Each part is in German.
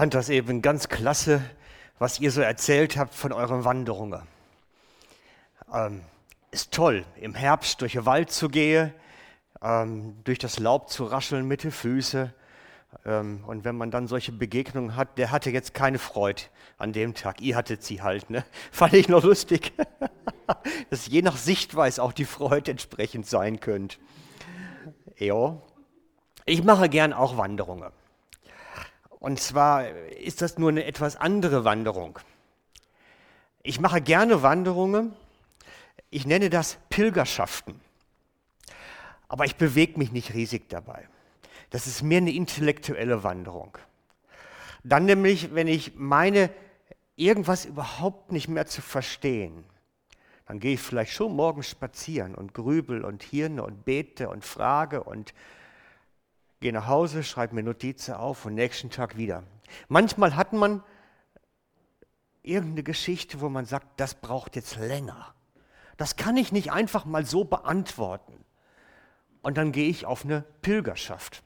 fand das eben ganz klasse, was ihr so erzählt habt von euren Wanderungen. Ähm, ist toll, im Herbst durch den Wald zu gehen, ähm, durch das Laub zu rascheln mit den Füßen. Ähm, und wenn man dann solche Begegnungen hat, der hatte jetzt keine Freude an dem Tag. Ihr hattet sie halt, ne? Fand ich noch lustig, dass je nach Sichtweise auch die Freude entsprechend sein könnte. Ich mache gern auch Wanderungen. Und zwar ist das nur eine etwas andere Wanderung. Ich mache gerne Wanderungen. Ich nenne das Pilgerschaften. Aber ich bewege mich nicht riesig dabei. Das ist mehr eine intellektuelle Wanderung. Dann nämlich, wenn ich meine, irgendwas überhaupt nicht mehr zu verstehen, dann gehe ich vielleicht schon morgens spazieren und grübel und hirne und bete und frage und gehe nach Hause, schreibe mir Notizen auf und nächsten Tag wieder. Manchmal hat man irgendeine Geschichte, wo man sagt, das braucht jetzt länger. Das kann ich nicht einfach mal so beantworten. Und dann gehe ich auf eine Pilgerschaft,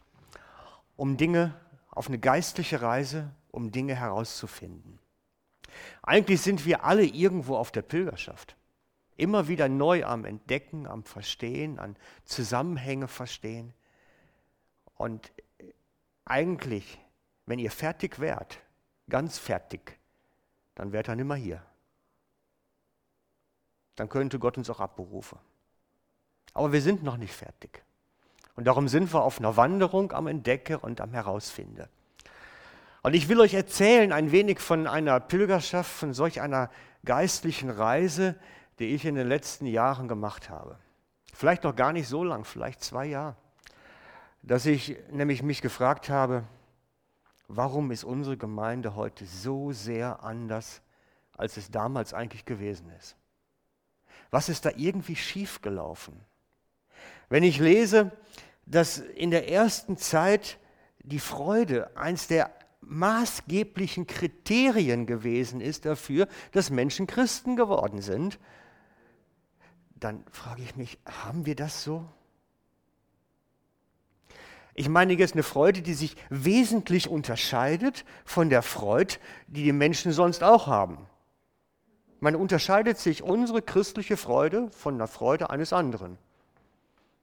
um Dinge, auf eine geistliche Reise, um Dinge herauszufinden. Eigentlich sind wir alle irgendwo auf der Pilgerschaft. Immer wieder neu am Entdecken, am Verstehen, an Zusammenhänge verstehen. Und eigentlich, wenn ihr fertig wärt, ganz fertig, dann wärt ihr nimmer hier. Dann könnte Gott uns auch abberufen. Aber wir sind noch nicht fertig. Und darum sind wir auf einer Wanderung am Entdecken und am Herausfinden. Und ich will euch erzählen ein wenig von einer Pilgerschaft, von solch einer geistlichen Reise, die ich in den letzten Jahren gemacht habe. Vielleicht noch gar nicht so lang, vielleicht zwei Jahre dass ich nämlich mich gefragt habe, warum ist unsere Gemeinde heute so sehr anders, als es damals eigentlich gewesen ist? Was ist da irgendwie schiefgelaufen? Wenn ich lese, dass in der ersten Zeit die Freude eins der maßgeblichen Kriterien gewesen ist dafür, dass Menschen Christen geworden sind, dann frage ich mich, haben wir das so? Ich meine jetzt eine Freude, die sich wesentlich unterscheidet von der Freude, die die Menschen sonst auch haben. Man unterscheidet sich unsere christliche Freude von der Freude eines anderen.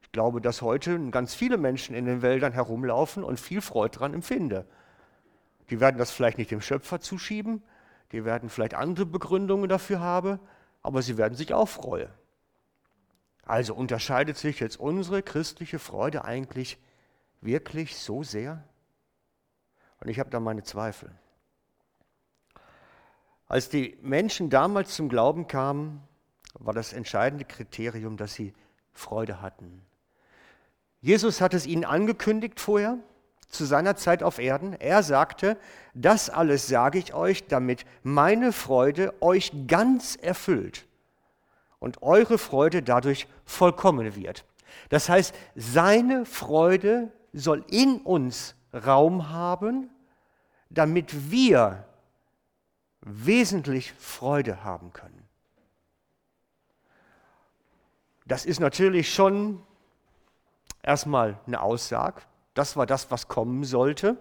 Ich glaube, dass heute ganz viele Menschen in den Wäldern herumlaufen und viel Freude daran empfinden. Die werden das vielleicht nicht dem Schöpfer zuschieben, die werden vielleicht andere Begründungen dafür haben, aber sie werden sich auch freuen. Also unterscheidet sich jetzt unsere christliche Freude eigentlich Wirklich so sehr? Und ich habe da meine Zweifel. Als die Menschen damals zum Glauben kamen, war das entscheidende Kriterium, dass sie Freude hatten. Jesus hat es ihnen angekündigt vorher, zu seiner Zeit auf Erden. Er sagte, das alles sage ich euch, damit meine Freude euch ganz erfüllt und eure Freude dadurch vollkommen wird. Das heißt, seine Freude soll in uns Raum haben, damit wir wesentlich Freude haben können. Das ist natürlich schon erstmal eine Aussage. Das war das, was kommen sollte.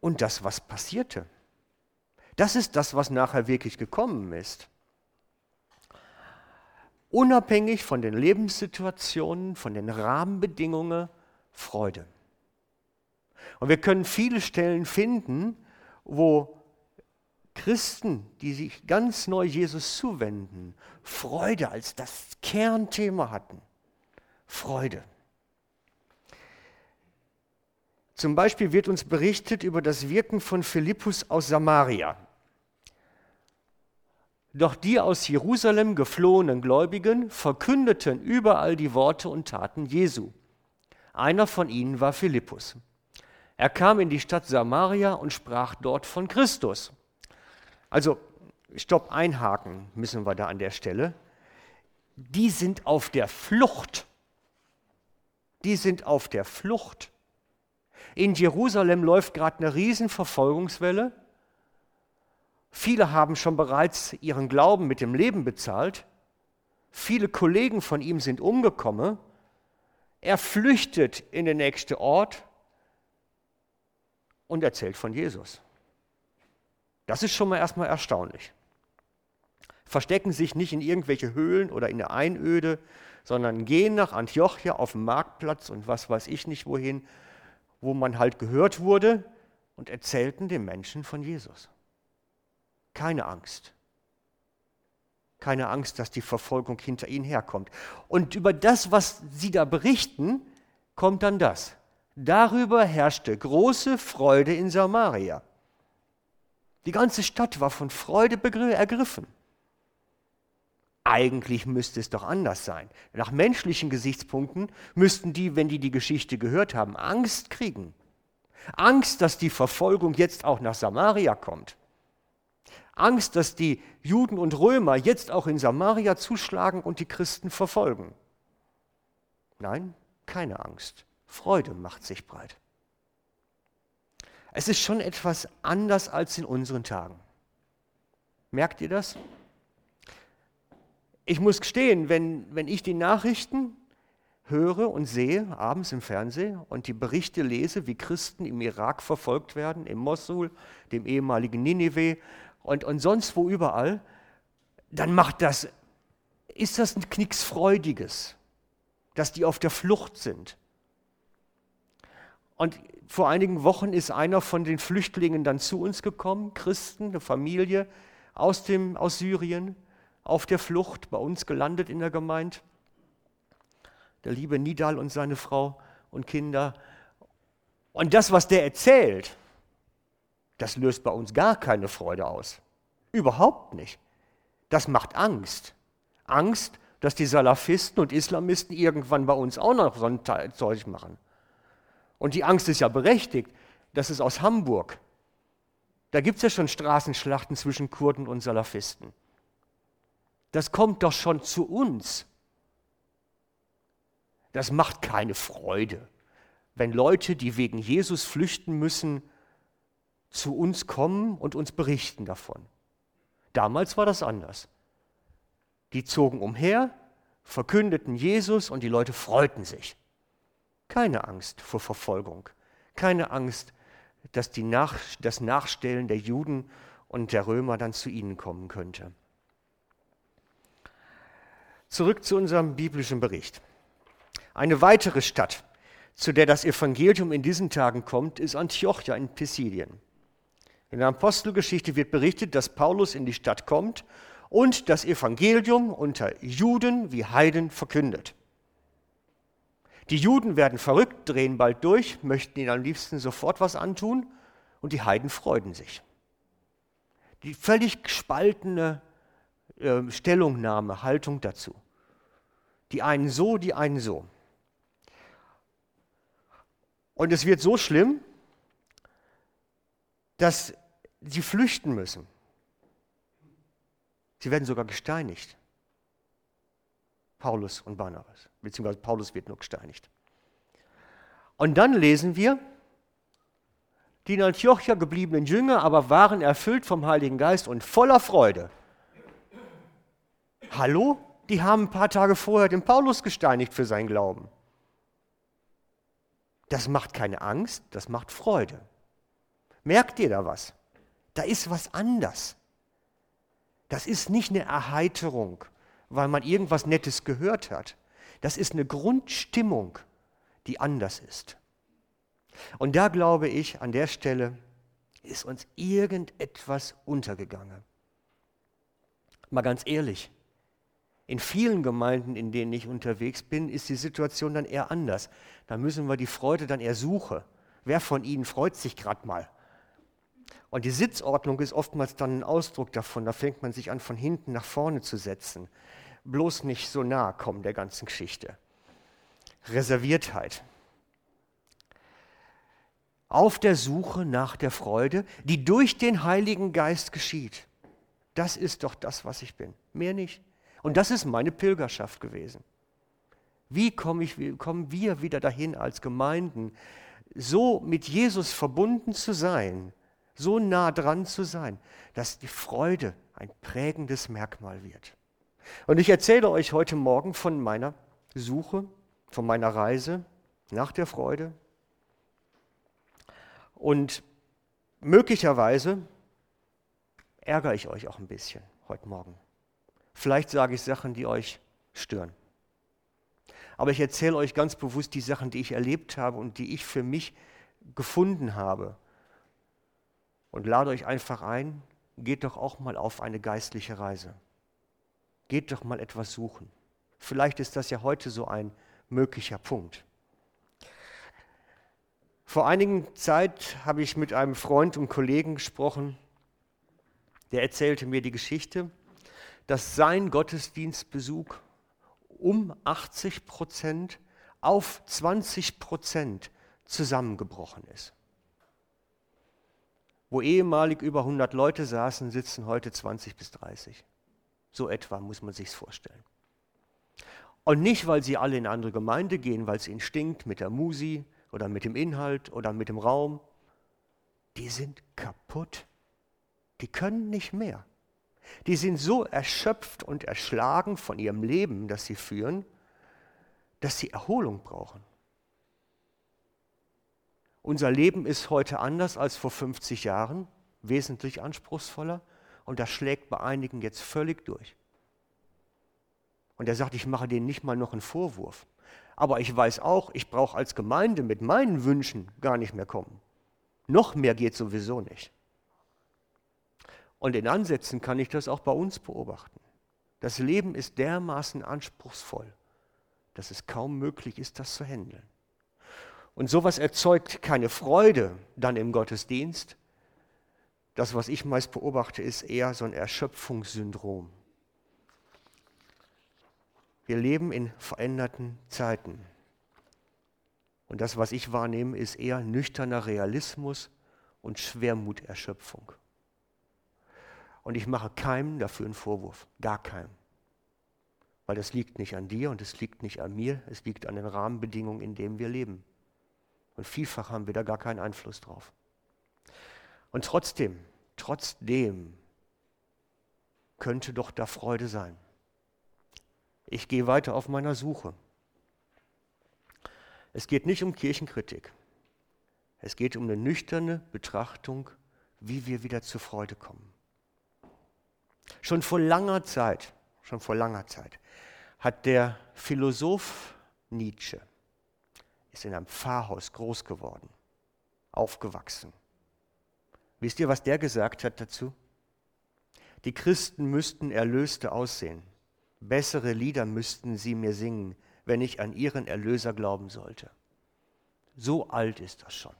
Und das, was passierte. Das ist das, was nachher wirklich gekommen ist unabhängig von den Lebenssituationen, von den Rahmenbedingungen, Freude. Und wir können viele Stellen finden, wo Christen, die sich ganz neu Jesus zuwenden, Freude als das Kernthema hatten. Freude. Zum Beispiel wird uns berichtet über das Wirken von Philippus aus Samaria. Doch die aus Jerusalem geflohenen Gläubigen verkündeten überall die Worte und Taten Jesu. Einer von ihnen war Philippus. Er kam in die Stadt Samaria und sprach dort von Christus. Also, stopp, einhaken müssen wir da an der Stelle. Die sind auf der Flucht. Die sind auf der Flucht. In Jerusalem läuft gerade eine Riesenverfolgungswelle. Viele haben schon bereits ihren Glauben mit dem Leben bezahlt. Viele Kollegen von ihm sind umgekommen. Er flüchtet in den nächsten Ort und erzählt von Jesus. Das ist schon mal erstmal erstaunlich. Verstecken sich nicht in irgendwelche Höhlen oder in der Einöde, sondern gehen nach Antiochia auf den Marktplatz und was weiß ich nicht wohin, wo man halt gehört wurde und erzählten den Menschen von Jesus. Keine Angst. Keine Angst, dass die Verfolgung hinter ihnen herkommt. Und über das, was sie da berichten, kommt dann das. Darüber herrschte große Freude in Samaria. Die ganze Stadt war von Freude ergriffen. Eigentlich müsste es doch anders sein. Nach menschlichen Gesichtspunkten müssten die, wenn die die Geschichte gehört haben, Angst kriegen. Angst, dass die Verfolgung jetzt auch nach Samaria kommt. Angst, dass die Juden und Römer jetzt auch in Samaria zuschlagen und die Christen verfolgen. Nein, keine Angst. Freude macht sich breit. Es ist schon etwas anders als in unseren Tagen. Merkt ihr das? Ich muss gestehen, wenn, wenn ich die Nachrichten höre und sehe, abends im Fernsehen, und die Berichte lese, wie Christen im Irak verfolgt werden, im Mosul, dem ehemaligen Ninive und, und sonst wo überall, dann macht das, ist das nichts Freudiges, dass die auf der Flucht sind. Und vor einigen Wochen ist einer von den Flüchtlingen dann zu uns gekommen, Christen, eine Familie aus, dem, aus Syrien, auf der Flucht, bei uns gelandet in der Gemeinde. Der liebe Nidal und seine Frau und Kinder. Und das, was der erzählt, das löst bei uns gar keine Freude aus. Überhaupt nicht. Das macht Angst. Angst, dass die Salafisten und Islamisten irgendwann bei uns auch noch so ein Zeug machen. Und die Angst ist ja berechtigt. Das ist aus Hamburg. Da gibt es ja schon Straßenschlachten zwischen Kurden und Salafisten. Das kommt doch schon zu uns. Das macht keine Freude, wenn Leute, die wegen Jesus flüchten müssen, zu uns kommen und uns berichten davon. Damals war das anders. Die zogen umher, verkündeten Jesus und die Leute freuten sich. Keine Angst vor Verfolgung, keine Angst, dass Nach das Nachstellen der Juden und der Römer dann zu ihnen kommen könnte. Zurück zu unserem biblischen Bericht. Eine weitere Stadt, zu der das Evangelium in diesen Tagen kommt, ist Antiochia in Pisidien. In der Apostelgeschichte wird berichtet, dass Paulus in die Stadt kommt und das Evangelium unter Juden wie Heiden verkündet. Die Juden werden verrückt, drehen bald durch, möchten ihnen am liebsten sofort was antun und die Heiden freuen sich. Die völlig gespaltene äh, Stellungnahme, Haltung dazu. Die einen so, die einen so. Und es wird so schlimm, dass sie flüchten müssen. Sie werden sogar gesteinigt. Paulus und Barnabas, beziehungsweise Paulus wird nur gesteinigt. Und dann lesen wir, die in Antiochia gebliebenen Jünger aber waren erfüllt vom Heiligen Geist und voller Freude. Hallo? Die haben ein paar Tage vorher den Paulus gesteinigt für seinen Glauben. Das macht keine Angst, das macht Freude. Merkt ihr da was? Da ist was anders. Das ist nicht eine Erheiterung weil man irgendwas Nettes gehört hat. Das ist eine Grundstimmung, die anders ist. Und da glaube ich, an der Stelle ist uns irgendetwas untergegangen. Mal ganz ehrlich, in vielen Gemeinden, in denen ich unterwegs bin, ist die Situation dann eher anders. Da müssen wir die Freude dann eher suchen. Wer von Ihnen freut sich gerade mal? Und die Sitzordnung ist oftmals dann ein Ausdruck davon. Da fängt man sich an, von hinten nach vorne zu setzen bloß nicht so nahe kommen der ganzen Geschichte. Reserviertheit. Auf der Suche nach der Freude, die durch den Heiligen Geist geschieht. Das ist doch das, was ich bin. Mehr nicht. Und das ist meine Pilgerschaft gewesen. Wie komme ich, wie kommen wir wieder dahin als Gemeinden, so mit Jesus verbunden zu sein, so nah dran zu sein, dass die Freude ein prägendes Merkmal wird? Und ich erzähle euch heute Morgen von meiner Suche, von meiner Reise nach der Freude. Und möglicherweise ärgere ich euch auch ein bisschen heute Morgen. Vielleicht sage ich Sachen, die euch stören. Aber ich erzähle euch ganz bewusst die Sachen, die ich erlebt habe und die ich für mich gefunden habe. Und lade euch einfach ein, geht doch auch mal auf eine geistliche Reise. Geht doch mal etwas suchen. Vielleicht ist das ja heute so ein möglicher Punkt. Vor einigen Zeit habe ich mit einem Freund und Kollegen gesprochen, der erzählte mir die Geschichte, dass sein Gottesdienstbesuch um 80 Prozent auf 20 Prozent zusammengebrochen ist. Wo ehemalig über 100 Leute saßen, sitzen heute 20 bis 30. So etwa muss man sich's vorstellen. Und nicht, weil sie alle in andere Gemeinde gehen, weil es ihnen stinkt mit der Musi oder mit dem Inhalt oder mit dem Raum. Die sind kaputt. Die können nicht mehr. Die sind so erschöpft und erschlagen von ihrem Leben, das sie führen, dass sie Erholung brauchen. Unser Leben ist heute anders als vor 50 Jahren, wesentlich anspruchsvoller und das schlägt bei einigen jetzt völlig durch. Und er sagt, ich mache denen nicht mal noch einen Vorwurf. Aber ich weiß auch, ich brauche als Gemeinde mit meinen Wünschen gar nicht mehr kommen. Noch mehr geht sowieso nicht. Und in Ansätzen kann ich das auch bei uns beobachten. Das Leben ist dermaßen anspruchsvoll, dass es kaum möglich ist, das zu handeln. Und sowas erzeugt keine Freude dann im Gottesdienst. Das, was ich meist beobachte, ist eher so ein Erschöpfungssyndrom. Wir leben in veränderten Zeiten. Und das, was ich wahrnehme, ist eher nüchterner Realismus und Schwermuterschöpfung. Und ich mache keinem dafür einen Vorwurf, gar keinem. Weil das liegt nicht an dir und es liegt nicht an mir, es liegt an den Rahmenbedingungen, in denen wir leben. Und vielfach haben wir da gar keinen Einfluss drauf. Und trotzdem, trotzdem könnte doch da Freude sein. Ich gehe weiter auf meiner Suche. Es geht nicht um Kirchenkritik. Es geht um eine nüchterne Betrachtung, wie wir wieder zur Freude kommen. Schon vor langer Zeit, schon vor langer Zeit, hat der Philosoph Nietzsche, ist in einem Pfarrhaus groß geworden, aufgewachsen. Wisst ihr, was der gesagt hat dazu? Die Christen müssten Erlöste aussehen. Bessere Lieder müssten sie mir singen, wenn ich an ihren Erlöser glauben sollte. So alt ist das schon.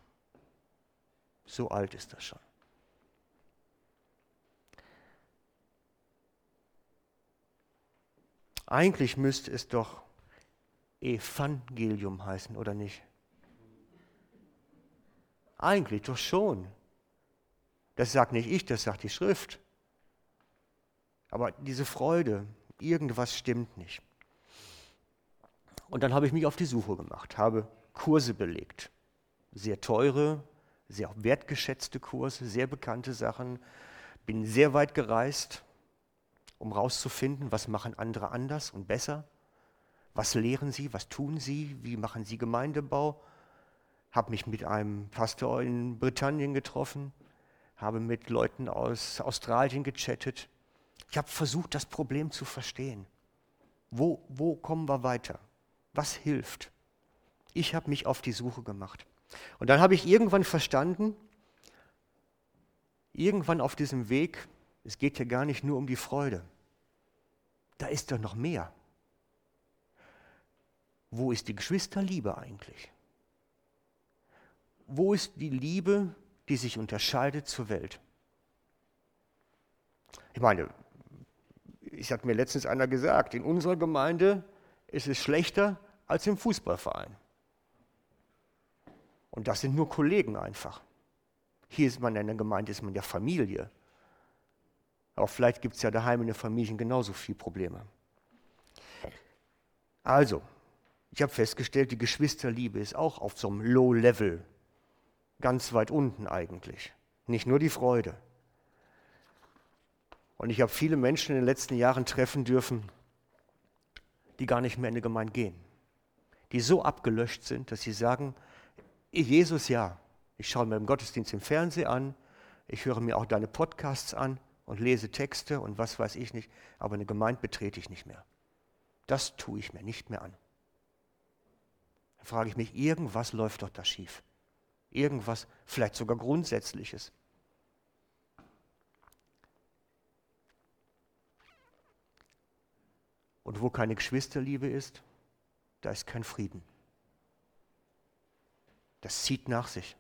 So alt ist das schon. Eigentlich müsste es doch Evangelium heißen, oder nicht? Eigentlich doch schon. Das sagt nicht ich, das sagt die Schrift. Aber diese Freude, irgendwas stimmt nicht. Und dann habe ich mich auf die Suche gemacht, habe Kurse belegt. Sehr teure, sehr wertgeschätzte Kurse, sehr bekannte Sachen. Bin sehr weit gereist, um herauszufinden, was machen andere anders und besser. Was lehren sie, was tun sie, wie machen sie Gemeindebau. Habe mich mit einem Pastor in Britannien getroffen, habe mit Leuten aus Australien gechattet. Ich habe versucht, das Problem zu verstehen. Wo, wo kommen wir weiter? Was hilft? Ich habe mich auf die Suche gemacht. Und dann habe ich irgendwann verstanden, irgendwann auf diesem Weg, es geht ja gar nicht nur um die Freude da ist doch noch mehr. Wo ist die Geschwisterliebe eigentlich? Wo ist die Liebe, die sich unterscheidet zur Welt? Ich meine, ich hat mir letztens einer gesagt, in unserer Gemeinde ist es schlechter als im Fußballverein. Und das sind nur Kollegen einfach. Hier ist man in der Gemeinde, ist man ja Familie. Auch vielleicht gibt es ja daheim in den Familien genauso viele Probleme. Also, ich habe festgestellt, die Geschwisterliebe ist auch auf so einem Low-Level, ganz weit unten eigentlich. Nicht nur die Freude. Und ich habe viele Menschen in den letzten Jahren treffen dürfen, die gar nicht mehr in die Gemeinde gehen. Die so abgelöscht sind, dass sie sagen, Jesus ja, ich schaue mir im Gottesdienst im Fernsehen an, Ich höre mir auch deine Podcasts an und lese Texte und was weiß ich nicht, aber eine Gemeinde betrete ich nicht mehr. Das tue ich mir nicht mehr an. Dann frage ich mich, irgendwas läuft doch da schief. Irgendwas, vielleicht sogar Grundsätzliches. Und wo keine Geschwisterliebe ist, da ist kein Frieden. Das zieht nach sich.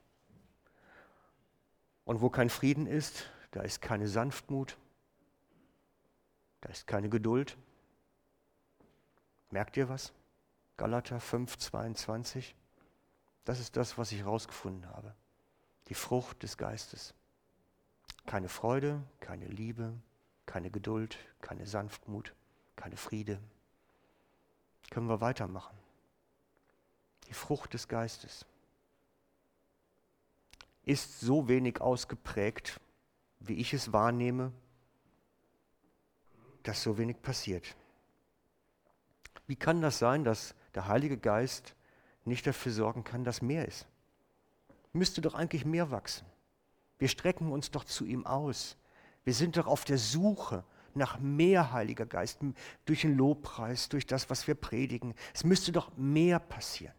Und wo kein Frieden ist, da ist keine Sanftmut, da ist keine Geduld. Merkt ihr was? Galater 5, 22. Das ist das, was ich herausgefunden habe. Die Frucht des Geistes. Keine Freude, keine Liebe, keine Geduld, keine Sanftmut, keine Friede. Können wir weitermachen. Die Frucht des Geistes ist so wenig ausgeprägt, wie ich es wahrnehme, dass so wenig passiert. Wie kann das sein, dass der Heilige Geist nicht dafür sorgen kann, dass mehr ist? Müsste doch eigentlich mehr wachsen. Wir strecken uns doch zu ihm aus. Wir sind doch auf der Suche nach mehr Heiliger Geist, durch den Lobpreis, durch das, was wir predigen. Es müsste doch mehr passieren.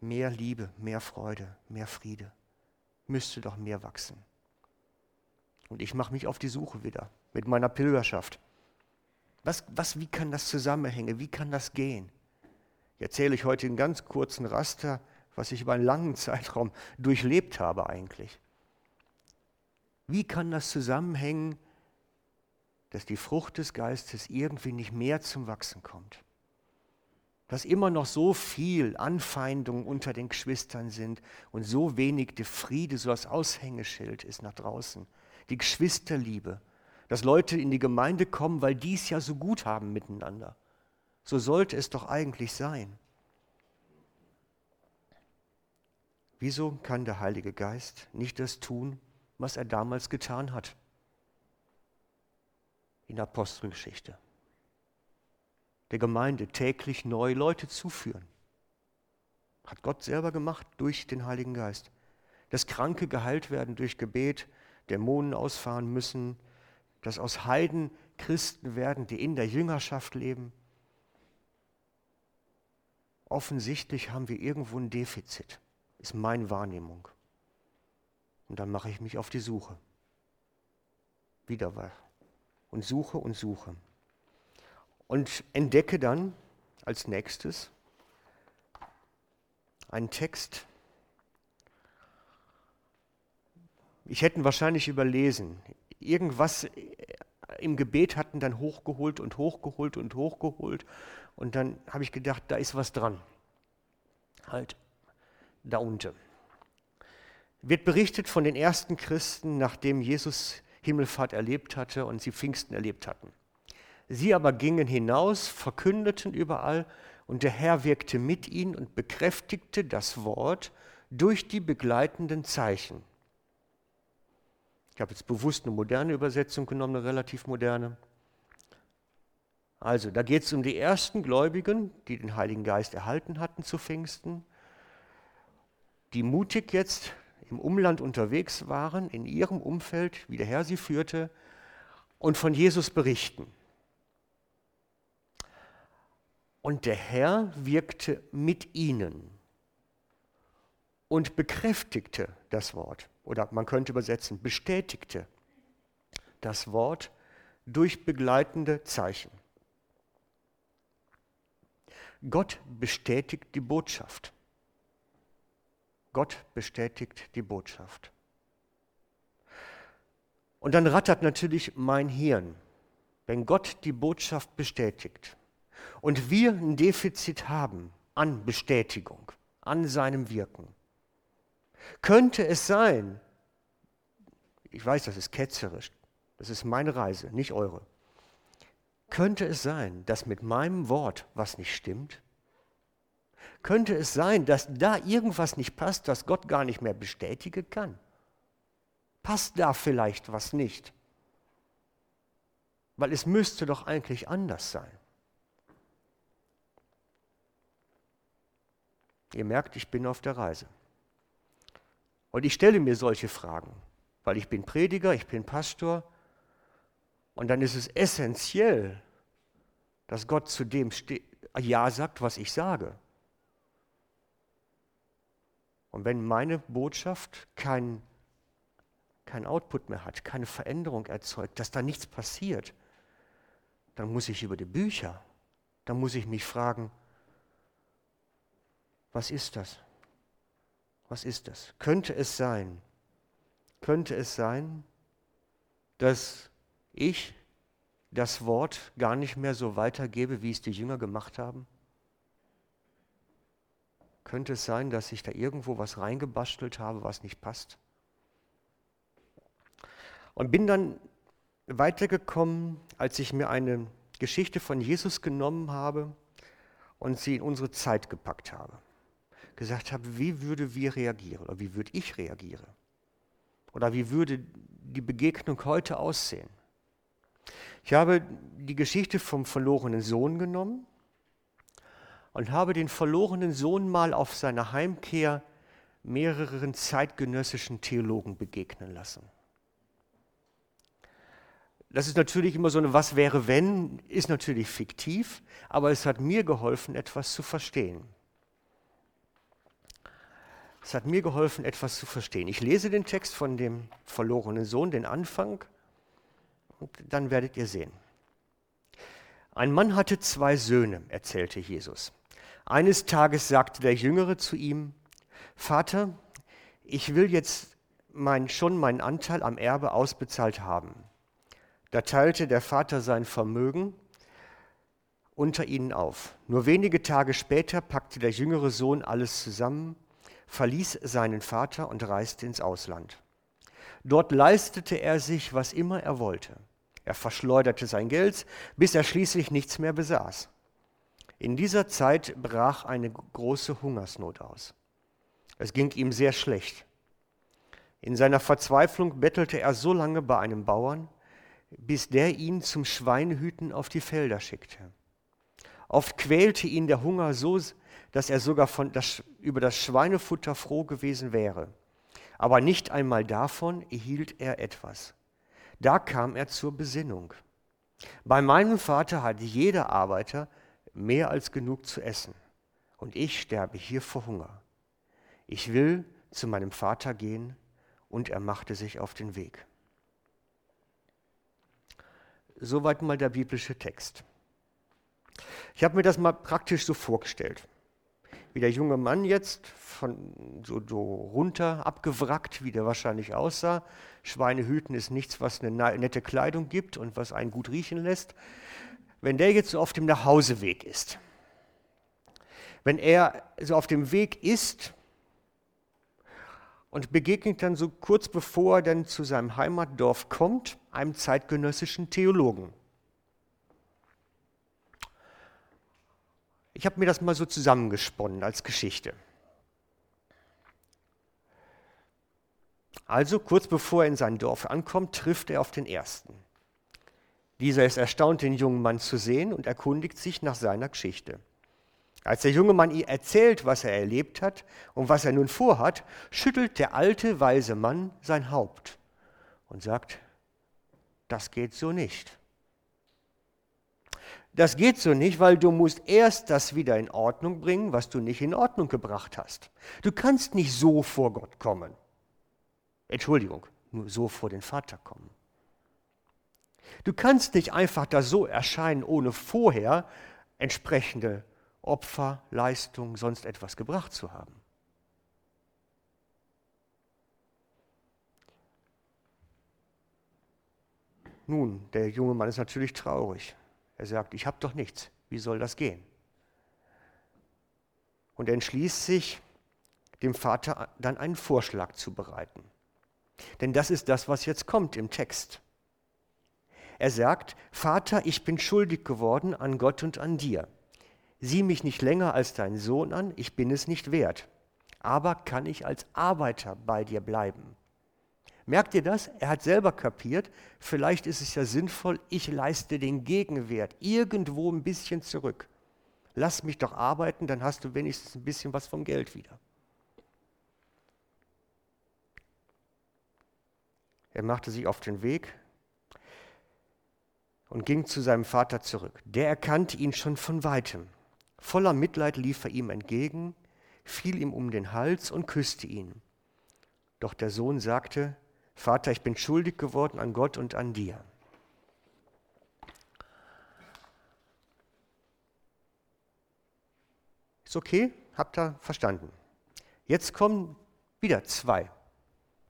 Mehr Liebe, mehr Freude, mehr Friede. Müsste doch mehr wachsen. Und ich mache mich auf die Suche wieder mit meiner Pilgerschaft. Was, was, wie kann das zusammenhängen? Wie kann das gehen? Erzähle ich heute einen ganz kurzen Raster, was ich über einen langen Zeitraum durchlebt habe eigentlich. Wie kann das zusammenhängen, dass die Frucht des Geistes irgendwie nicht mehr zum Wachsen kommt? Dass immer noch so viel Anfeindungen unter den Geschwistern sind und so wenig der Friede, so das Aushängeschild ist nach draußen. Die Geschwisterliebe, dass Leute in die Gemeinde kommen, weil die es ja so gut haben miteinander. So sollte es doch eigentlich sein. Wieso kann der Heilige Geist nicht das tun, was er damals getan hat? In der Apostelgeschichte. Der Gemeinde täglich neue Leute zuführen. Hat Gott selber gemacht durch den Heiligen Geist. Dass Kranke geheilt werden durch Gebet, Dämonen ausfahren müssen, dass aus Heiden Christen werden, die in der Jüngerschaft leben. Offensichtlich haben wir irgendwo ein Defizit, ist meine Wahrnehmung. Und dann mache ich mich auf die Suche. Wieder was. Und suche und suche. Und entdecke dann als nächstes einen Text. Ich hätte ihn wahrscheinlich überlesen irgendwas im Gebet hatten dann hochgeholt und hochgeholt und hochgeholt. Und dann habe ich gedacht, da ist was dran. Halt da unten. Wird berichtet von den ersten Christen, nachdem Jesus Himmelfahrt erlebt hatte und sie Pfingsten erlebt hatten. Sie aber gingen hinaus, verkündeten überall und der Herr wirkte mit ihnen und bekräftigte das Wort durch die begleitenden Zeichen. Ich habe jetzt bewusst eine moderne Übersetzung genommen, eine relativ moderne. Also, da geht es um die ersten Gläubigen, die den Heiligen Geist erhalten hatten zu Pfingsten, die mutig jetzt im Umland unterwegs waren, in ihrem Umfeld, wie der Herr sie führte, und von Jesus berichten. Und der Herr wirkte mit ihnen und bekräftigte das Wort oder man könnte übersetzen, bestätigte das Wort durch begleitende Zeichen. Gott bestätigt die Botschaft. Gott bestätigt die Botschaft. Und dann rattert natürlich mein Hirn, wenn Gott die Botschaft bestätigt und wir ein Defizit haben an Bestätigung, an seinem Wirken, könnte es sein, ich weiß, das ist ketzerisch, das ist meine Reise, nicht eure, könnte es sein, dass mit meinem Wort was nicht stimmt? Könnte es sein, dass da irgendwas nicht passt, das Gott gar nicht mehr bestätigen kann? Passt da vielleicht was nicht? Weil es müsste doch eigentlich anders sein. Ihr merkt, ich bin auf der Reise. Und ich stelle mir solche Fragen. weil ich bin Prediger, ich bin Pastor. Und dann ist es essentiell, dass Gott zu dem Ja sagt, was ich sage. Und wenn meine Botschaft kein, kein Output mehr hat, keine Veränderung erzeugt, dass da nichts passiert, dann muss ich über die Bücher, dann muss ich mich fragen, was ist das? Was ist das? Könnte es sein, könnte es sein, dass ich das Wort gar nicht mehr so weitergebe, wie es die Jünger gemacht haben? Könnte es sein, dass ich da irgendwo was reingebastelt habe, was nicht passt? Und bin dann weitergekommen, als ich mir eine Geschichte von Jesus genommen habe und sie in unsere Zeit gepackt habe. Gesagt habe, wie würde wir reagieren oder wie würde ich reagieren? Oder wie würde die Begegnung heute aussehen? Ich habe die Geschichte vom verlorenen Sohn genommen und habe den verlorenen Sohn mal auf seiner Heimkehr mehreren zeitgenössischen Theologen begegnen lassen. Das ist natürlich immer so eine Was wäre wenn, ist natürlich fiktiv, aber es hat mir geholfen, etwas zu verstehen. Es hat mir geholfen, etwas zu verstehen. Ich lese den Text von dem verlorenen Sohn, den Anfang, und dann werdet ihr sehen. Ein Mann hatte zwei Söhne, erzählte Jesus. Eines Tages sagte der Jüngere zu ihm, Vater, ich will jetzt mein, schon meinen Anteil am Erbe ausbezahlt haben. Da teilte der Vater sein Vermögen unter ihnen auf. Nur wenige Tage später packte der jüngere Sohn alles zusammen verließ seinen Vater und reiste ins Ausland. Dort leistete er sich, was immer er wollte. Er verschleuderte sein Geld, bis er schließlich nichts mehr besaß. In dieser Zeit brach eine große Hungersnot aus. Es ging ihm sehr schlecht. In seiner Verzweiflung bettelte er so lange bei einem Bauern, bis der ihn zum Schweinehüten auf die Felder schickte. Oft quälte ihn der Hunger so dass er sogar von das, über das Schweinefutter froh gewesen wäre. Aber nicht einmal davon erhielt er etwas. Da kam er zur Besinnung. Bei meinem Vater hat jeder Arbeiter mehr als genug zu essen. Und ich sterbe hier vor Hunger. Ich will zu meinem Vater gehen. Und er machte sich auf den Weg. Soweit mal der biblische Text. Ich habe mir das mal praktisch so vorgestellt wie der junge Mann jetzt von so, so runter abgewrackt, wie der wahrscheinlich aussah. Schweinehüten ist nichts, was eine nette Kleidung gibt und was einen gut riechen lässt. Wenn der jetzt so auf dem Nachhauseweg ist, wenn er so auf dem Weg ist und begegnet dann so kurz bevor er dann zu seinem Heimatdorf kommt, einem zeitgenössischen Theologen. Ich habe mir das mal so zusammengesponnen als Geschichte. Also kurz bevor er in sein Dorf ankommt, trifft er auf den ersten. Dieser ist erstaunt, den jungen Mann zu sehen und erkundigt sich nach seiner Geschichte. Als der junge Mann ihr erzählt, was er erlebt hat und was er nun vorhat, schüttelt der alte, weise Mann sein Haupt und sagt, das geht so nicht. Das geht so nicht, weil du musst erst das wieder in Ordnung bringen, was du nicht in Ordnung gebracht hast. Du kannst nicht so vor Gott kommen. Entschuldigung, nur so vor den Vater kommen. Du kannst nicht einfach da so erscheinen, ohne vorher entsprechende Opfer, Leistung, sonst etwas gebracht zu haben. Nun, der junge Mann ist natürlich traurig. Er sagt, ich habe doch nichts. Wie soll das gehen? Und er entschließt sich, dem Vater dann einen Vorschlag zu bereiten. Denn das ist das, was jetzt kommt im Text. Er sagt, Vater, ich bin schuldig geworden an Gott und an dir. Sieh mich nicht länger als dein Sohn an, ich bin es nicht wert. Aber kann ich als Arbeiter bei dir bleiben? Merkt ihr das? Er hat selber kapiert, vielleicht ist es ja sinnvoll, ich leiste den Gegenwert irgendwo ein bisschen zurück. Lass mich doch arbeiten, dann hast du wenigstens ein bisschen was vom Geld wieder. Er machte sich auf den Weg und ging zu seinem Vater zurück. Der erkannte ihn schon von weitem. Voller Mitleid lief er ihm entgegen, fiel ihm um den Hals und küsste ihn. Doch der Sohn sagte, Vater, ich bin schuldig geworden an Gott und an dir. Ist okay? Habt ihr verstanden? Jetzt kommen wieder zwei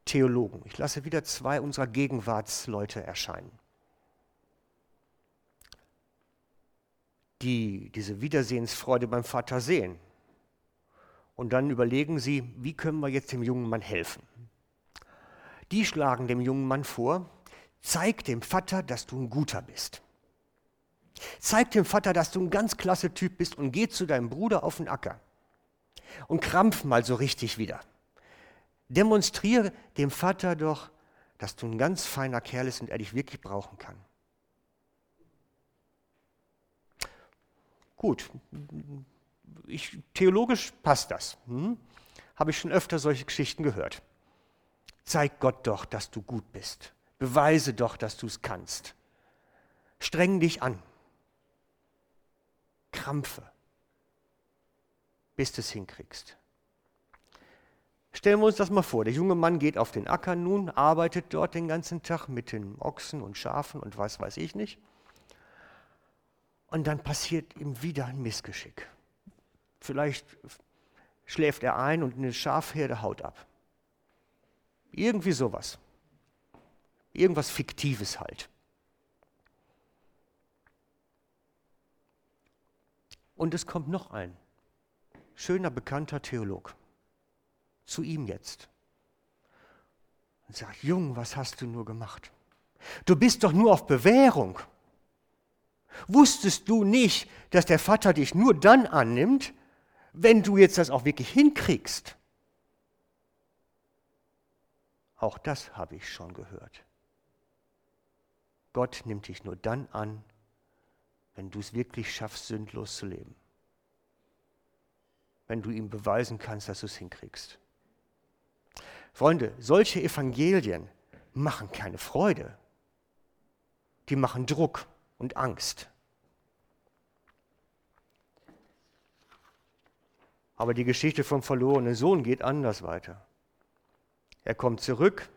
Theologen. Ich lasse wieder zwei unserer Gegenwartsleute erscheinen. Die diese Wiedersehensfreude beim Vater sehen. Und dann überlegen sie, wie können wir jetzt dem jungen Mann helfen? Die schlagen dem jungen Mann vor, zeig dem Vater, dass du ein guter bist. Zeig dem Vater, dass du ein ganz klasse Typ bist und geh zu deinem Bruder auf den Acker und krampf mal so richtig wieder. Demonstriere dem Vater doch, dass du ein ganz feiner Kerl bist und er dich wirklich brauchen kann. Gut, ich, theologisch passt das. Hm? Habe ich schon öfter solche Geschichten gehört. Zeig Gott doch, dass du gut bist. Beweise doch, dass du es kannst. Streng dich an. Krampfe, bis du es hinkriegst. Stellen wir uns das mal vor, der junge Mann geht auf den Acker nun, arbeitet dort den ganzen Tag mit den Ochsen und Schafen und was weiß ich nicht. Und dann passiert ihm wieder ein Missgeschick. Vielleicht schläft er ein und eine Schafherde haut ab. Irgendwie sowas. Irgendwas Fiktives halt. Und es kommt noch ein schöner, bekannter Theolog zu ihm jetzt und sagt, Jung, was hast du nur gemacht? Du bist doch nur auf Bewährung. Wusstest du nicht, dass der Vater dich nur dann annimmt, wenn du jetzt das auch wirklich hinkriegst? Auch das habe ich schon gehört. Gott nimmt dich nur dann an, wenn du es wirklich schaffst, sündlos zu leben. Wenn du ihm beweisen kannst, dass du es hinkriegst. Freunde, solche Evangelien machen keine Freude. Die machen Druck und Angst. Aber die Geschichte vom verlorenen Sohn geht anders weiter. Er kommt zurück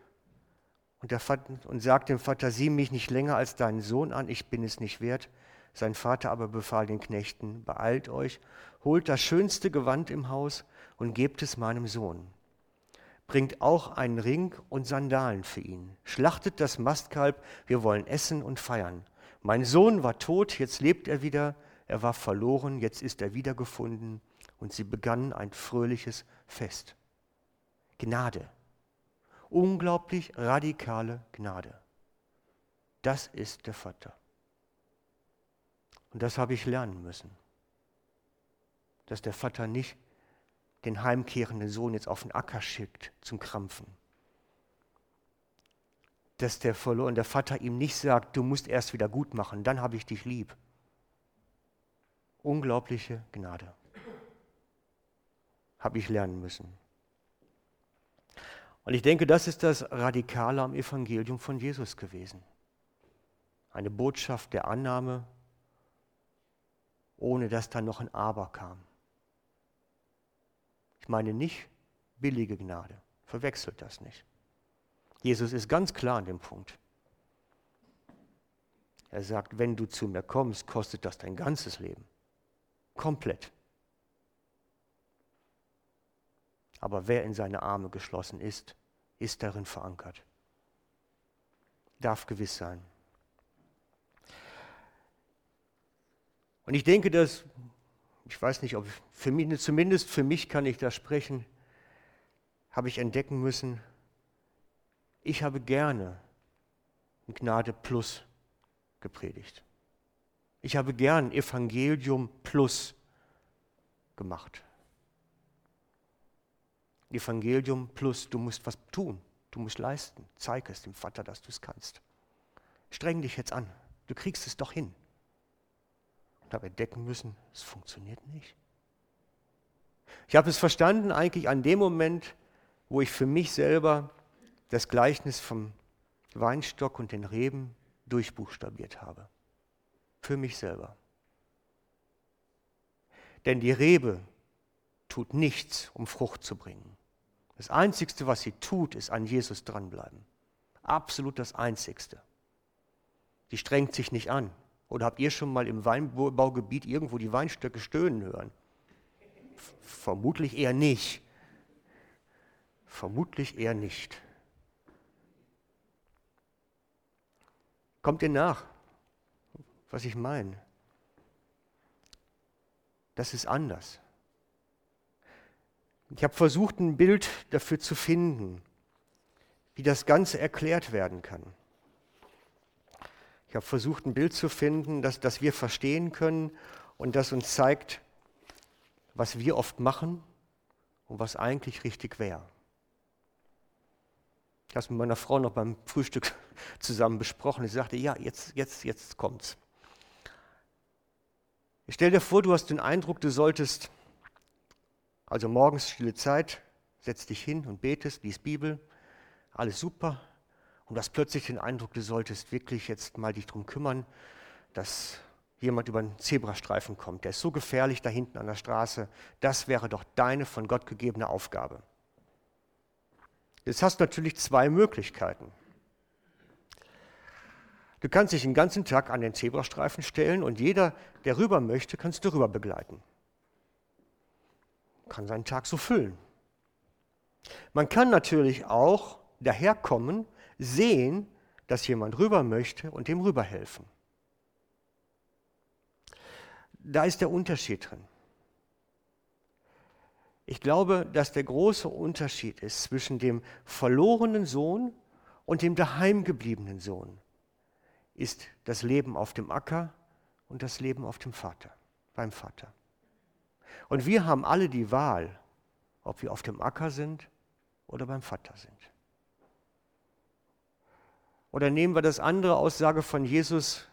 und, Vater, und sagt dem Vater, sieh mich nicht länger als deinen Sohn an, ich bin es nicht wert. Sein Vater aber befahl den Knechten, beeilt euch, holt das schönste Gewand im Haus und gebt es meinem Sohn. Bringt auch einen Ring und Sandalen für ihn. Schlachtet das Mastkalb, wir wollen essen und feiern. Mein Sohn war tot, jetzt lebt er wieder, er war verloren, jetzt ist er wiedergefunden. Und sie begannen ein fröhliches Fest. Gnade. Unglaublich radikale Gnade. Das ist der Vater. Und das habe ich lernen müssen. Dass der Vater nicht den heimkehrenden Sohn jetzt auf den Acker schickt zum Krampfen. Dass der verloren, der Vater ihm nicht sagt, du musst erst wieder gut machen, dann habe ich dich lieb. Unglaubliche Gnade. Habe ich lernen müssen. Und ich denke, das ist das Radikale am Evangelium von Jesus gewesen. Eine Botschaft der Annahme ohne dass da noch ein Aber kam. Ich meine nicht billige Gnade, verwechselt das nicht. Jesus ist ganz klar an dem Punkt. Er sagt, wenn du zu mir kommst, kostet das dein ganzes Leben. Komplett. Aber wer in seine Arme geschlossen ist, ist darin verankert. Darf gewiss sein. Und ich denke, dass, ich weiß nicht, ob für mich, zumindest für mich kann ich da sprechen, habe ich entdecken müssen, ich habe gerne Gnade Plus gepredigt. Ich habe gern Evangelium Plus gemacht. Evangelium Plus, du musst was tun, du musst leisten. Zeig es dem Vater, dass du es kannst. Streng dich jetzt an, du kriegst es doch hin und habe entdecken müssen, es funktioniert nicht. Ich habe es verstanden eigentlich an dem Moment, wo ich für mich selber das Gleichnis vom Weinstock und den Reben durchbuchstabiert habe. Für mich selber. Denn die Rebe tut nichts, um Frucht zu bringen. Das Einzigste, was sie tut, ist an Jesus dranbleiben. Absolut das Einzigste. Die strengt sich nicht an. Oder habt ihr schon mal im Weinbaugebiet irgendwo die Weinstöcke stöhnen hören? Vermutlich eher nicht. Vermutlich eher nicht. Kommt ihr nach, was ich meine? Das ist anders. Ich habe versucht, ein Bild dafür zu finden, wie das Ganze erklärt werden kann. Ich habe versucht, ein Bild zu finden, das, das wir verstehen können und das uns zeigt, was wir oft machen und was eigentlich richtig wäre. Ich habe es mit meiner Frau noch beim Frühstück zusammen besprochen. Sie sagte, ja, jetzt, jetzt, jetzt kommt's. Ich stell dir vor, du hast den Eindruck, du solltest, also morgens stille Zeit, setz dich hin und betest, liest Bibel, alles super. Und du hast plötzlich den Eindruck, du solltest wirklich jetzt mal dich darum kümmern, dass jemand über einen Zebrastreifen kommt. Der ist so gefährlich da hinten an der Straße. Das wäre doch deine von Gott gegebene Aufgabe. Jetzt hast du natürlich zwei Möglichkeiten. Du kannst dich den ganzen Tag an den Zebrastreifen stellen und jeder, der rüber möchte, kannst du rüber begleiten. Kann seinen Tag so füllen. Man kann natürlich auch daherkommen, sehen, dass jemand rüber möchte und dem rüberhelfen. Da ist der Unterschied drin. Ich glaube, dass der große Unterschied ist zwischen dem verlorenen Sohn und dem daheimgebliebenen Sohn ist das Leben auf dem Acker und das Leben auf dem Vater, beim Vater. Und wir haben alle die Wahl, ob wir auf dem Acker sind oder beim Vater sind. Oder nehmen wir das andere Aussage von Jesus,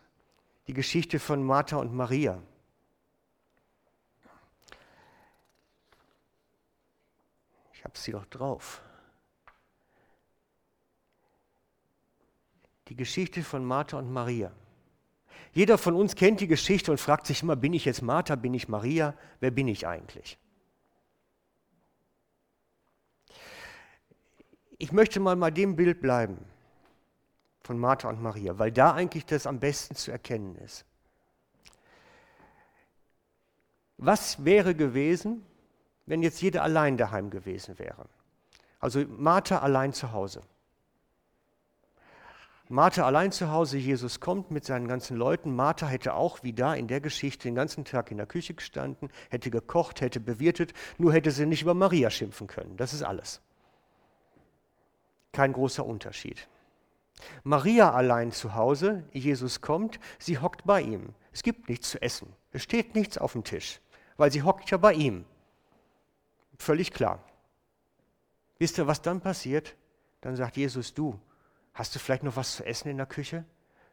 die Geschichte von Martha und Maria. Ich habe sie doch drauf. die Geschichte von Martha und Maria. Jeder von uns kennt die Geschichte und fragt sich immer, bin ich jetzt Martha, bin ich Maria, wer bin ich eigentlich? Ich möchte mal bei dem Bild bleiben von Martha und Maria, weil da eigentlich das am besten zu erkennen ist. Was wäre gewesen, wenn jetzt jeder allein daheim gewesen wäre? Also Martha allein zu Hause. Martha allein zu Hause, Jesus kommt mit seinen ganzen Leuten. Martha hätte auch wie da in der Geschichte den ganzen Tag in der Küche gestanden, hätte gekocht, hätte bewirtet, nur hätte sie nicht über Maria schimpfen können. Das ist alles. Kein großer Unterschied. Maria allein zu Hause, Jesus kommt, sie hockt bei ihm. Es gibt nichts zu essen. Es steht nichts auf dem Tisch, weil sie hockt ja bei ihm. Völlig klar. Wisst ihr, was dann passiert? Dann sagt Jesus, du, Hast du vielleicht noch was zu essen in der Küche?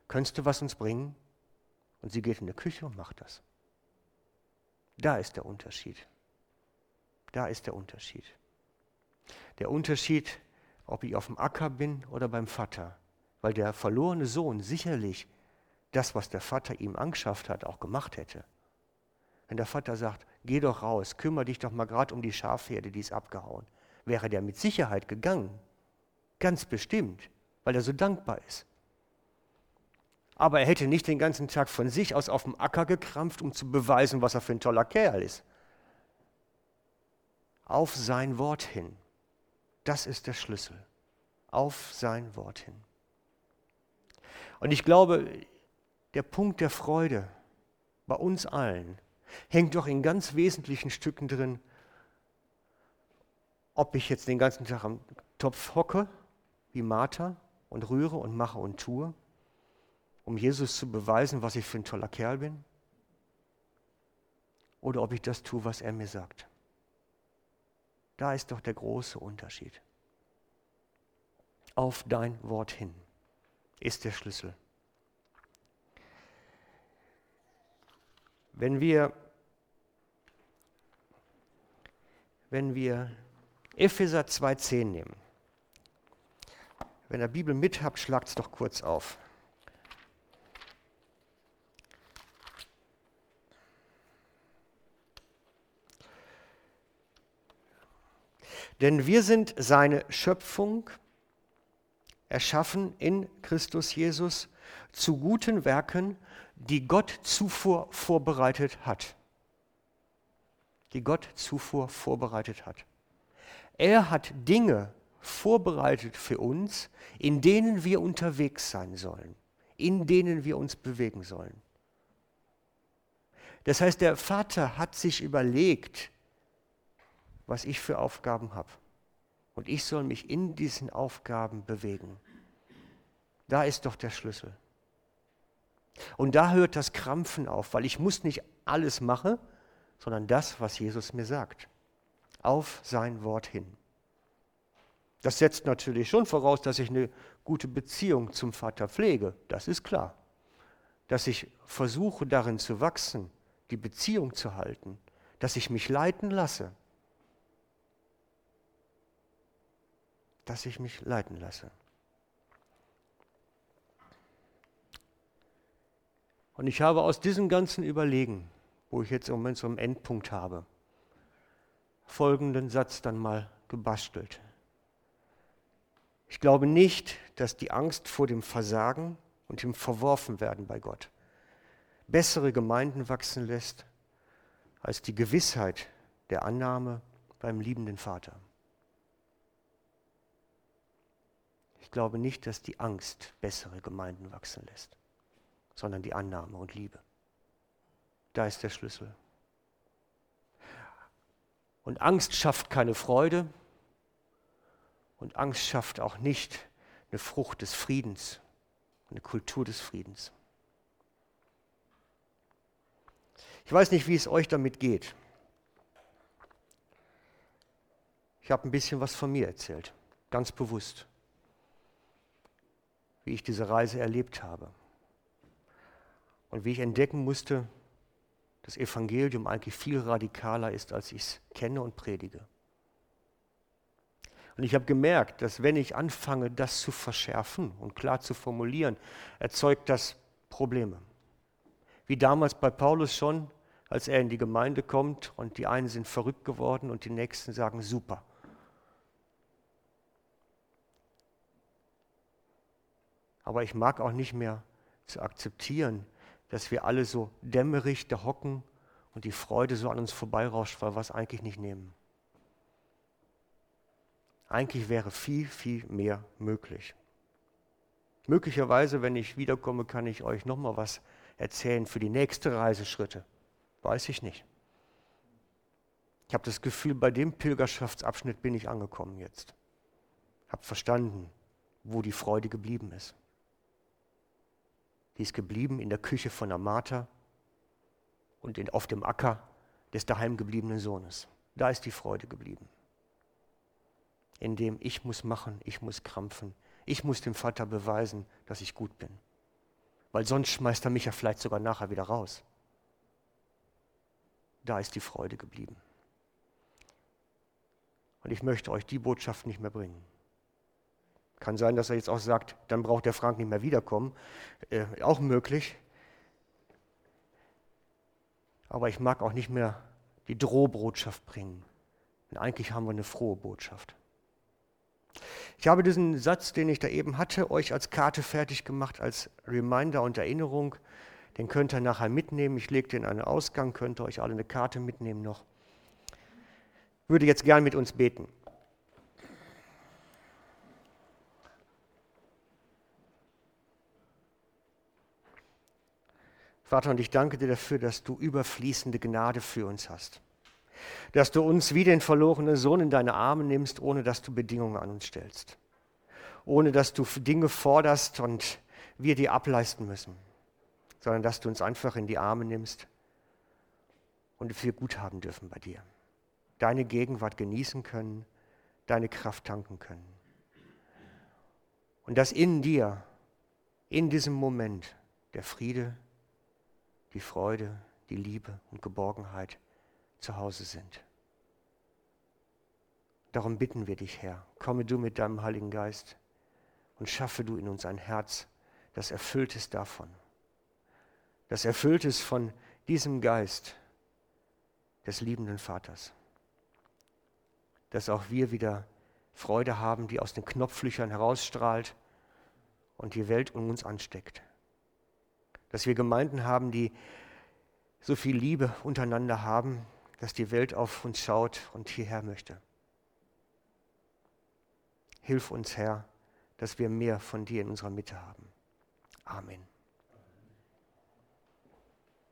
Könntest du was uns bringen? Und sie geht in die Küche und macht das. Da ist der Unterschied. Da ist der Unterschied. Der Unterschied, ob ich auf dem Acker bin oder beim Vater. Weil der verlorene Sohn sicherlich das, was der Vater ihm angeschafft hat, auch gemacht hätte. Wenn der Vater sagt, geh doch raus, kümmere dich doch mal gerade um die Schafherde, die ist abgehauen, wäre der mit Sicherheit gegangen. Ganz bestimmt weil er so dankbar ist. Aber er hätte nicht den ganzen Tag von sich aus auf dem Acker gekrampft, um zu beweisen, was er für ein toller Kerl ist. Auf sein Wort hin. Das ist der Schlüssel. Auf sein Wort hin. Und ich glaube, der Punkt der Freude bei uns allen hängt doch in ganz wesentlichen Stücken drin, ob ich jetzt den ganzen Tag am Topf hocke, wie Martha, und rühre und mache und tue, um Jesus zu beweisen, was ich für ein toller Kerl bin? Oder ob ich das tue, was er mir sagt? Da ist doch der große Unterschied. Auf dein Wort hin ist der Schlüssel. Wenn wir, wenn wir Epheser 2.10 nehmen, Wenn ihr Bibel mit habt, schlagt es doch kurz auf. Denn wir sind seine Schöpfung, erschaffen in Christus Jesus zu guten Werken, die Gott zuvor vorbereitet hat. Die Gott zuvor vorbereitet hat. Er hat Dinge vorbereitet für uns, in denen wir unterwegs sein sollen, in denen wir uns bewegen sollen. Das heißt, der Vater hat sich überlegt, was ich für Aufgaben habe. Und ich soll mich in diesen Aufgaben bewegen. Da ist doch der Schlüssel. Und da hört das Krampfen auf, weil ich muss nicht alles machen, sondern das, was Jesus mir sagt. Auf sein Wort hin. Das setzt natürlich schon voraus, dass ich eine gute Beziehung zum Vater pflege. Das ist klar. Dass ich versuche darin zu wachsen, die Beziehung zu halten. Dass ich mich leiten lasse. Dass ich mich leiten lasse. Und ich habe aus diesem ganzen Überlegen, wo ich jetzt im Moment so einen Endpunkt habe, folgenden Satz dann mal gebastelt. Ich glaube nicht, dass die Angst vor dem Versagen und dem Verworfenwerden bei Gott bessere Gemeinden wachsen lässt als die Gewissheit der Annahme beim liebenden Vater. Ich glaube nicht, dass die Angst bessere Gemeinden wachsen lässt sondern die Annahme und Liebe. Da ist der Schlüssel. Und Angst schafft keine Freude und Angst schafft auch nicht eine Frucht des Friedens, eine Kultur des Friedens. Ich weiß nicht, wie es euch damit geht. Ich habe ein bisschen was von mir erzählt, ganz bewusst, wie ich diese Reise erlebt habe. Und wie ich entdecken musste, das Evangelium eigentlich viel radikaler ist, als ich es kenne und predige. Und ich habe gemerkt, dass wenn ich anfange, das zu verschärfen und klar zu formulieren, erzeugt das Probleme. Wie damals bei Paulus schon, als er in die Gemeinde kommt und die einen sind verrückt geworden und die nächsten sagen super. Aber ich mag auch nicht mehr zu akzeptieren, dass wir alle so dämmerig da hocken und die Freude so an uns vorbeirauscht, weil wir es eigentlich nicht nehmen. Eigentlich wäre viel, viel mehr möglich. Möglicherweise, wenn ich wiederkomme, kann ich euch nochmal was erzählen für die nächste Reiseschritte. Weiß ich nicht. Ich habe das Gefühl, bei dem Pilgerschaftsabschnitt bin ich angekommen jetzt. Habe verstanden, wo die Freude geblieben ist. Die ist geblieben in der Küche von Amata und in, auf dem Acker des daheimgebliebenen Sohnes. Da ist die Freude geblieben. In dem ich muss machen, ich muss krampfen, ich muss dem Vater beweisen, dass ich gut bin. Weil sonst schmeißt er mich ja vielleicht sogar nachher wieder raus. Da ist die Freude geblieben. Und ich möchte euch die Botschaft nicht mehr bringen. Kann sein, dass er jetzt auch sagt, dann braucht der Frank nicht mehr wiederkommen. Äh, auch möglich. Aber ich mag auch nicht mehr die Drohbotschaft bringen. Denn eigentlich haben wir eine frohe Botschaft. Ich habe diesen Satz, den ich da eben hatte, euch als Karte fertig gemacht, als Reminder und Erinnerung. Den könnt ihr nachher mitnehmen. Ich lege den an den Ausgang, könnt ihr euch alle eine Karte mitnehmen noch. Ich würde jetzt gern mit uns beten. Vater, und ich danke dir dafür, dass du überfließende Gnade für uns hast. Dass du uns wie den verlorenen Sohn in deine Arme nimmst, ohne dass du Bedingungen an uns stellst. Ohne dass du Dinge forderst und wir die ableisten müssen. Sondern dass du uns einfach in die Arme nimmst und wir gut haben dürfen bei dir. Deine Gegenwart genießen können, deine Kraft tanken können. Und dass in dir, in diesem Moment, der Friede, die Freude, die Liebe und Geborgenheit zu Hause sind. Darum bitten wir dich, Herr, komme du mit deinem Heiligen Geist und schaffe du in uns ein Herz, das erfüllt ist davon, das erfüllt ist von diesem Geist des liebenden Vaters, dass auch wir wieder Freude haben, die aus den Knopflöchern herausstrahlt und die Welt um uns ansteckt. Dass wir Gemeinden haben, die so viel Liebe untereinander haben, dass die Welt auf uns schaut und hierher möchte. Hilf uns, Herr, dass wir mehr von dir in unserer Mitte haben. Amen.